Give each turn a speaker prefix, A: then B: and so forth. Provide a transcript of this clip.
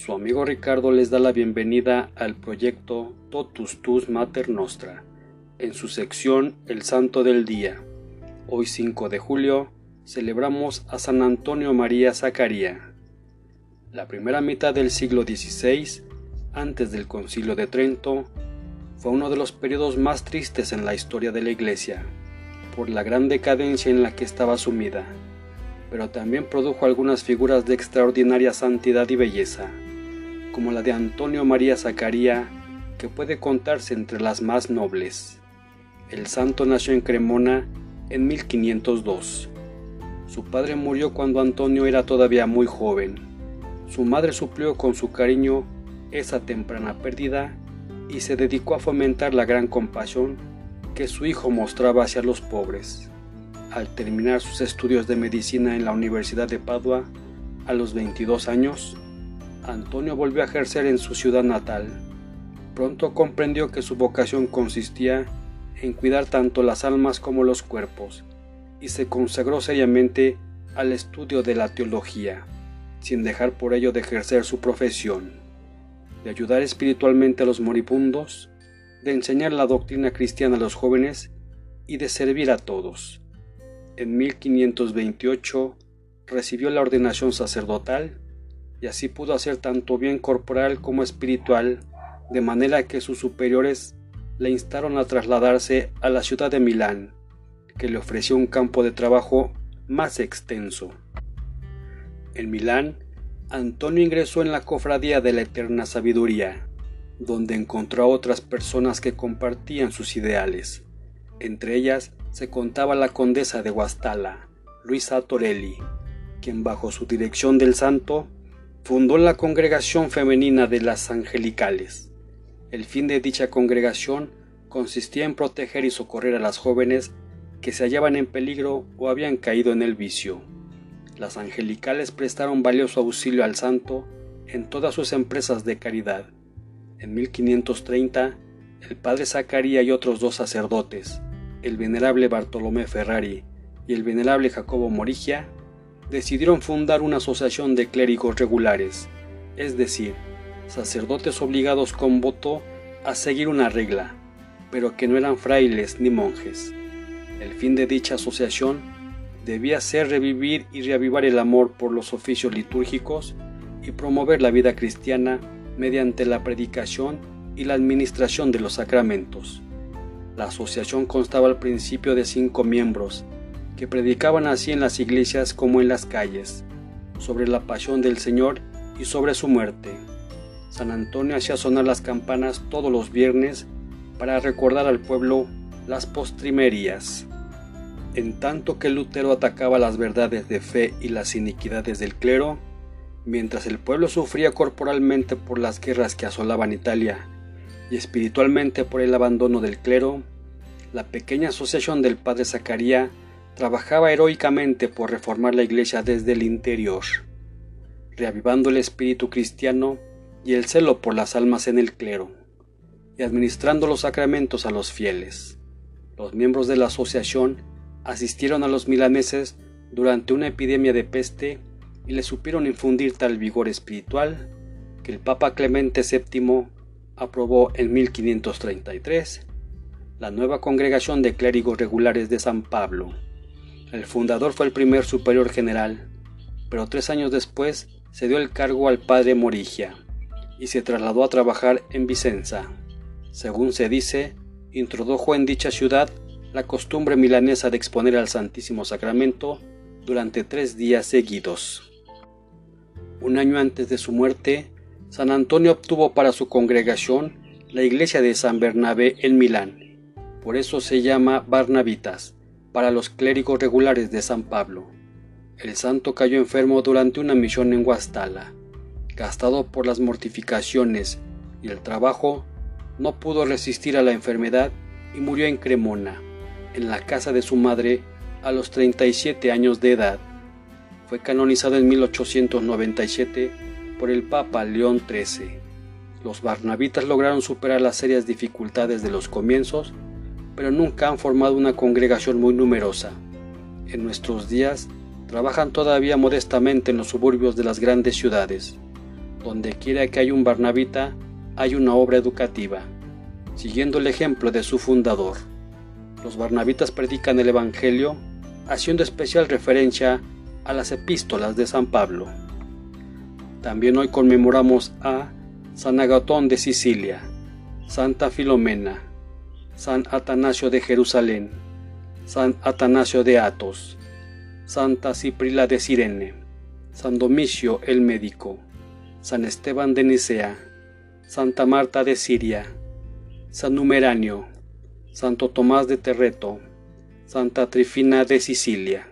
A: Su amigo Ricardo les da la bienvenida al proyecto Totus Tus Mater Nostra, en su sección El Santo del Día. Hoy 5 de julio celebramos a San Antonio María Zacaría. La primera mitad del siglo XVI, antes del Concilio de Trento, fue uno de los periodos más tristes en la historia de la Iglesia, por la gran decadencia en la que estaba sumida, pero también produjo algunas figuras de extraordinaria santidad y belleza como la de Antonio María Zacaría, que puede contarse entre las más nobles. El santo nació en Cremona en 1502. Su padre murió cuando Antonio era todavía muy joven. Su madre suplió con su cariño esa temprana pérdida y se dedicó a fomentar la gran compasión que su hijo mostraba hacia los pobres. Al terminar sus estudios de medicina en la Universidad de Padua, a los 22 años, Antonio volvió a ejercer en su ciudad natal. Pronto comprendió que su vocación consistía en cuidar tanto las almas como los cuerpos, y se consagró seriamente al estudio de la teología, sin dejar por ello de ejercer su profesión, de ayudar espiritualmente a los moribundos, de enseñar la doctrina cristiana a los jóvenes y de servir a todos. En 1528 recibió la ordenación sacerdotal y así pudo hacer tanto bien corporal como espiritual, de manera que sus superiores le instaron a trasladarse a la ciudad de Milán, que le ofreció un campo de trabajo más extenso. En Milán, Antonio ingresó en la cofradía de la Eterna Sabiduría, donde encontró a otras personas que compartían sus ideales. Entre ellas se contaba la condesa de Guastalla, Luisa Torelli, quien bajo su dirección del santo fundó la Congregación Femenina de las Angelicales. El fin de dicha congregación consistía en proteger y socorrer a las jóvenes que se hallaban en peligro o habían caído en el vicio. Las angelicales prestaron valioso auxilio al santo en todas sus empresas de caridad. En 1530, el padre Zacaría y otros dos sacerdotes, el venerable Bartolomé Ferrari y el venerable Jacobo Morigia, decidieron fundar una asociación de clérigos regulares, es decir, sacerdotes obligados con voto a seguir una regla, pero que no eran frailes ni monjes. El fin de dicha asociación debía ser revivir y reavivar el amor por los oficios litúrgicos y promover la vida cristiana mediante la predicación y la administración de los sacramentos. La asociación constaba al principio de cinco miembros, que predicaban así en las iglesias como en las calles, sobre la pasión del Señor y sobre su muerte. San Antonio hacía sonar las campanas todos los viernes para recordar al pueblo las postrimerías. En tanto que Lutero atacaba las verdades de fe y las iniquidades del clero, mientras el pueblo sufría corporalmente por las guerras que asolaban Italia y espiritualmente por el abandono del clero, la pequeña asociación del padre Zacarías trabajaba heroicamente por reformar la iglesia desde el interior, reavivando el espíritu cristiano y el celo por las almas en el clero, y administrando los sacramentos a los fieles. Los miembros de la asociación asistieron a los milaneses durante una epidemia de peste y le supieron infundir tal vigor espiritual que el Papa Clemente VII aprobó en 1533 la nueva congregación de clérigos regulares de San Pablo. El fundador fue el primer superior general, pero tres años después se dio el cargo al padre Morigia y se trasladó a trabajar en Vicenza. Según se dice, introdujo en dicha ciudad la costumbre milanesa de exponer al Santísimo Sacramento durante tres días seguidos. Un año antes de su muerte, San Antonio obtuvo para su congregación la iglesia de San Bernabé en Milán. Por eso se llama Barnabitas, para los clérigos regulares de San Pablo. El santo cayó enfermo durante una misión en Guastalla. Gastado por las mortificaciones y el trabajo, no pudo resistir a la enfermedad y murió en Cremona, en la casa de su madre, a los 37 años de edad. Fue canonizado en 1897 por el Papa León XIII. Los barnabitas lograron superar las serias dificultades de los comienzos pero nunca han formado una congregación muy numerosa. En nuestros días trabajan todavía modestamente en los suburbios de las grandes ciudades. Donde quiera que hay un barnabita, hay una obra educativa, siguiendo el ejemplo de su fundador. Los barnabitas predican el Evangelio haciendo especial referencia a las epístolas de San Pablo. También hoy conmemoramos a San Agatón de Sicilia, Santa Filomena, San Atanasio de Jerusalén, San Atanasio de Atos, Santa Ciprila de Cirene, San Domicio el Médico, San Esteban de Nicea, Santa Marta de Siria, San Numeranio, Santo Tomás de Terreto, Santa Trifina de Sicilia.